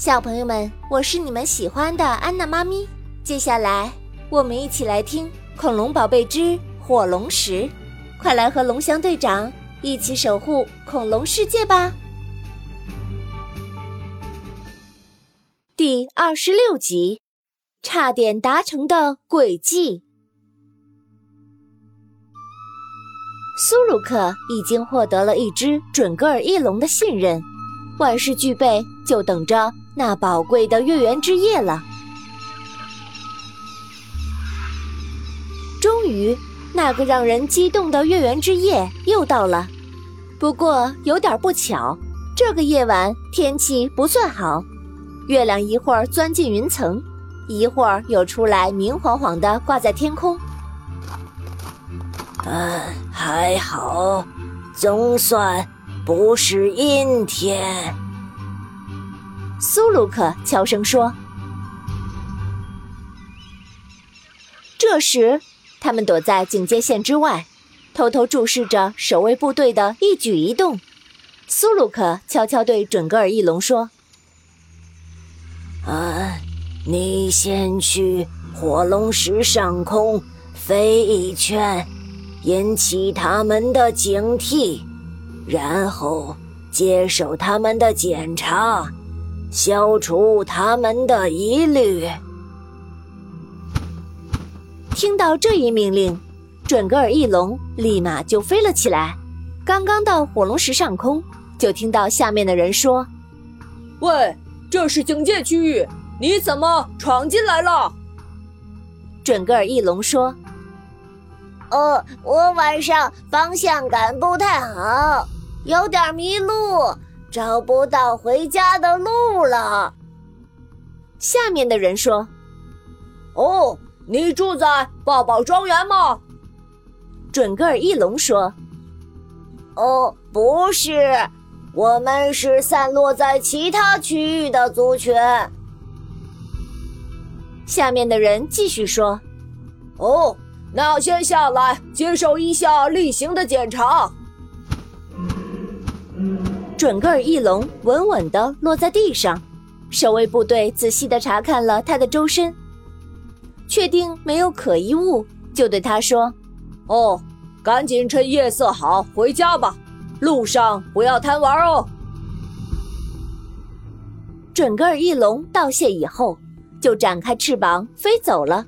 小朋友们，我是你们喜欢的安娜妈咪。接下来，我们一起来听《恐龙宝贝之火龙石》，快来和龙翔队长一起守护恐龙世界吧！第二十六集，差点达成的轨迹。苏鲁克已经获得了一只准格尔翼龙的信任，万事俱备，就等着那宝贵的月圆之夜了。终于，那个让人激动的月圆之夜又到了。不过有点不巧，这个夜晚天气不算好，月亮一会儿钻进云层，一会儿又出来明晃晃的挂在天空。嗯，还好，总算不是阴天。苏鲁克悄声说。这时，他们躲在警戒线之外，偷偷注视着守卫部队的一举一动。苏鲁克悄悄对准格尔翼龙说：“啊，你先去火龙石上空飞一圈。”引起他们的警惕，然后接受他们的检查，消除他们的疑虑。听到这一命令，准格尔翼龙立马就飞了起来。刚刚到火龙石上空，就听到下面的人说：“喂，这是警戒区域，你怎么闯进来了？”准格尔翼龙说。呃，我晚上方向感不太好，有点迷路，找不到回家的路了。下面的人说：“哦，你住在抱抱庄园吗？”准格尔翼龙说：“哦，不是，我们是散落在其他区域的族群。”下面的人继续说：“哦。”那先下来接受一下例行的检查。准格尔翼龙稳稳地落在地上，守卫部队仔细地查看了他的周身，确定没有可疑物，就对他说：“哦，赶紧趁夜色好回家吧，路上不要贪玩哦。”准格尔翼龙道谢以后，就展开翅膀飞走了。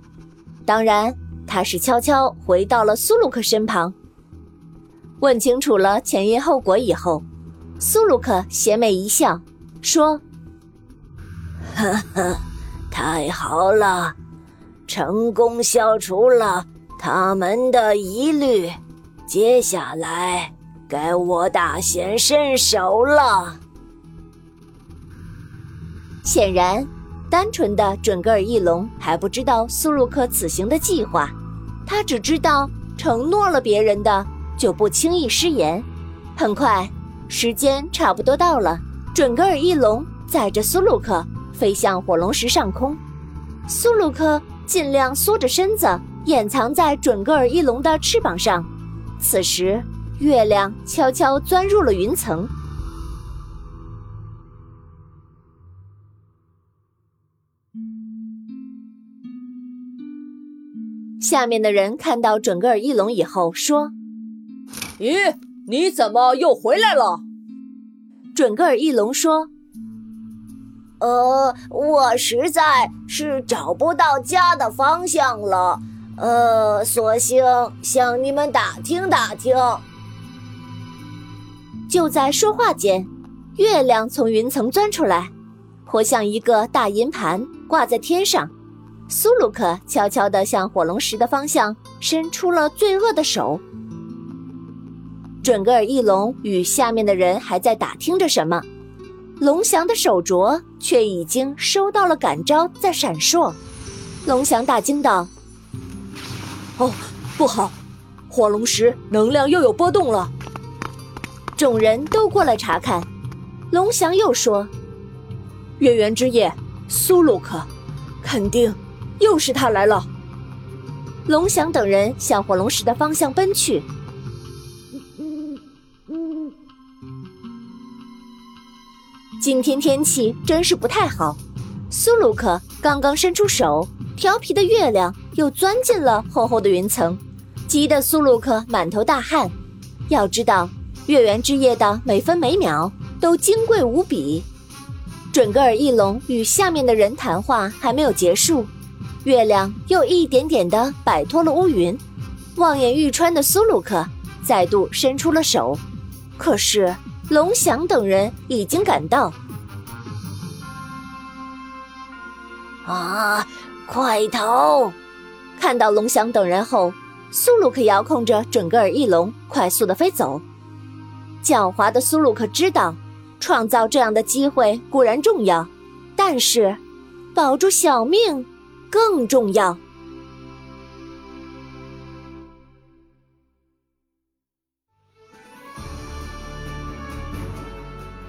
当然。他是悄悄回到了苏鲁克身旁，问清楚了前因后果以后，苏鲁克邪魅一笑，说：“呵呵，太好了，成功消除了他们的疑虑，接下来该我大显身手了。”显然，单纯的准格尔翼龙还不知道苏鲁克此行的计划。他只知道承诺了别人的就不轻易失言。很快，时间差不多到了，准格尔翼龙载着苏鲁克飞向火龙石上空。苏鲁克尽量缩着身子，掩藏在准格尔翼龙的翅膀上。此时，月亮悄悄钻入了云层。下面的人看到准格尔翼龙以后说：“咦，你怎么又回来了？”准格尔翼龙说：“呃，我实在是找不到家的方向了，呃，索性向你们打听打听。”就在说话间，月亮从云层钻出来，活像一个大银盘挂在天上。苏鲁克悄悄地向火龙石的方向伸出了罪恶的手。准格尔翼龙与下面的人还在打听着什么，龙翔的手镯却已经收到了感召，在闪烁。龙翔大惊道：“哦，不好，火龙石能量又有波动了！”众人都过来查看。龙翔又说：“月圆之夜，苏鲁克，肯定。”又是他来了！龙翔等人向火龙石的方向奔去。今天天气真是不太好。苏鲁克刚刚伸出手，调皮的月亮又钻进了厚厚的云层，急得苏鲁克满头大汗。要知道，月圆之夜的每分每秒都金贵无比。准格尔翼龙与下面的人谈话还没有结束，月亮又一点点地摆脱了乌云。望眼欲穿的苏鲁克再度伸出了手，可是龙翔等人已经赶到。啊！快逃！看到龙翔等人后，苏鲁克遥控着准格尔翼龙快速的飞走。狡猾的苏鲁克知道，创造这样的机会固然重要，但是保住小命更重要。